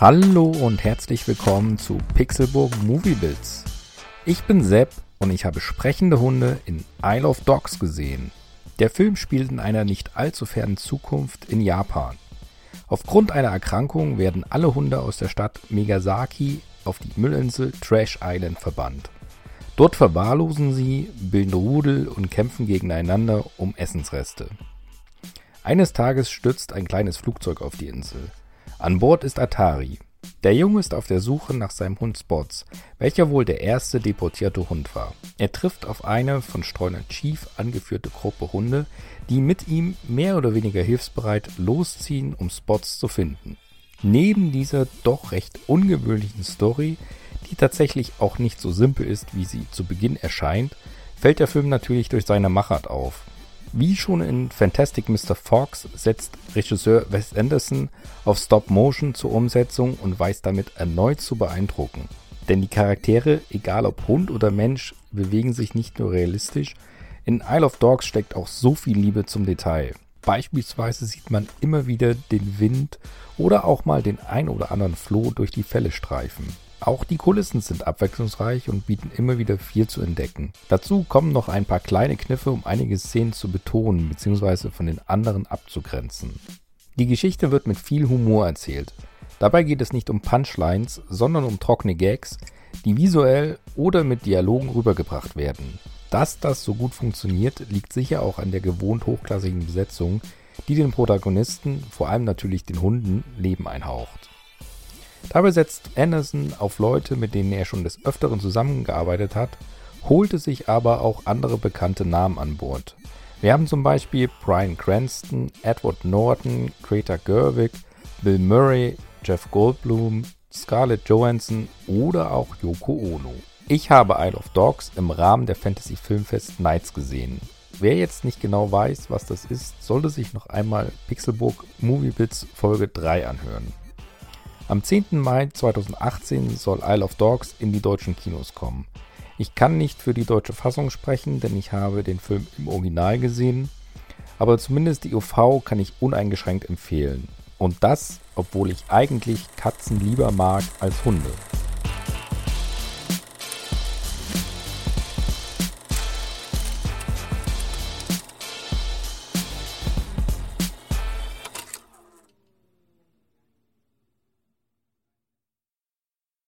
Hallo und herzlich willkommen zu Pixelburg Movie Bits. Ich bin Sepp und ich habe sprechende Hunde in Isle of Dogs gesehen. Der Film spielt in einer nicht allzu fernen Zukunft in Japan. Aufgrund einer Erkrankung werden alle Hunde aus der Stadt Megasaki auf die Müllinsel Trash Island verbannt. Dort verwahrlosen sie, bilden Rudel und kämpfen gegeneinander um Essensreste. Eines Tages stürzt ein kleines Flugzeug auf die Insel. An Bord ist Atari. Der Junge ist auf der Suche nach seinem Hund Spots, welcher wohl der erste deportierte Hund war. Er trifft auf eine von Streuner Chief angeführte Gruppe Hunde, die mit ihm mehr oder weniger hilfsbereit losziehen, um Spots zu finden. Neben dieser doch recht ungewöhnlichen Story, die tatsächlich auch nicht so simpel ist, wie sie zu Beginn erscheint, fällt der Film natürlich durch seine Machart auf. Wie schon in Fantastic Mr. Fox setzt Regisseur Wes Anderson auf Stop Motion zur Umsetzung und weiß damit erneut zu beeindrucken. Denn die Charaktere, egal ob Hund oder Mensch, bewegen sich nicht nur realistisch, in Isle of Dogs steckt auch so viel Liebe zum Detail. Beispielsweise sieht man immer wieder den Wind oder auch mal den ein oder anderen Floh durch die Felle streifen. Auch die Kulissen sind abwechslungsreich und bieten immer wieder viel zu entdecken. Dazu kommen noch ein paar kleine Kniffe, um einige Szenen zu betonen bzw. von den anderen abzugrenzen. Die Geschichte wird mit viel Humor erzählt. Dabei geht es nicht um Punchlines, sondern um trockene Gags, die visuell oder mit Dialogen rübergebracht werden. Dass das so gut funktioniert, liegt sicher auch an der gewohnt hochklassigen Besetzung, die den Protagonisten, vor allem natürlich den Hunden, Leben einhaucht. Dabei setzt Anderson auf Leute, mit denen er schon des Öfteren zusammengearbeitet hat, holte sich aber auch andere bekannte Namen an Bord. Wir haben zum Beispiel Brian Cranston, Edward Norton, Greta Gerwig, Bill Murray, Jeff Goldblum, Scarlett Johansson oder auch Yoko Ono. Ich habe Isle of Dogs im Rahmen der Fantasy Filmfest Nights gesehen. Wer jetzt nicht genau weiß, was das ist, sollte sich noch einmal Pixelbook Movie Bits Folge 3 anhören. Am 10. Mai 2018 soll Isle of Dogs in die deutschen Kinos kommen. Ich kann nicht für die deutsche Fassung sprechen, denn ich habe den Film im Original gesehen, aber zumindest die UV kann ich uneingeschränkt empfehlen. Und das, obwohl ich eigentlich Katzen lieber mag als Hunde.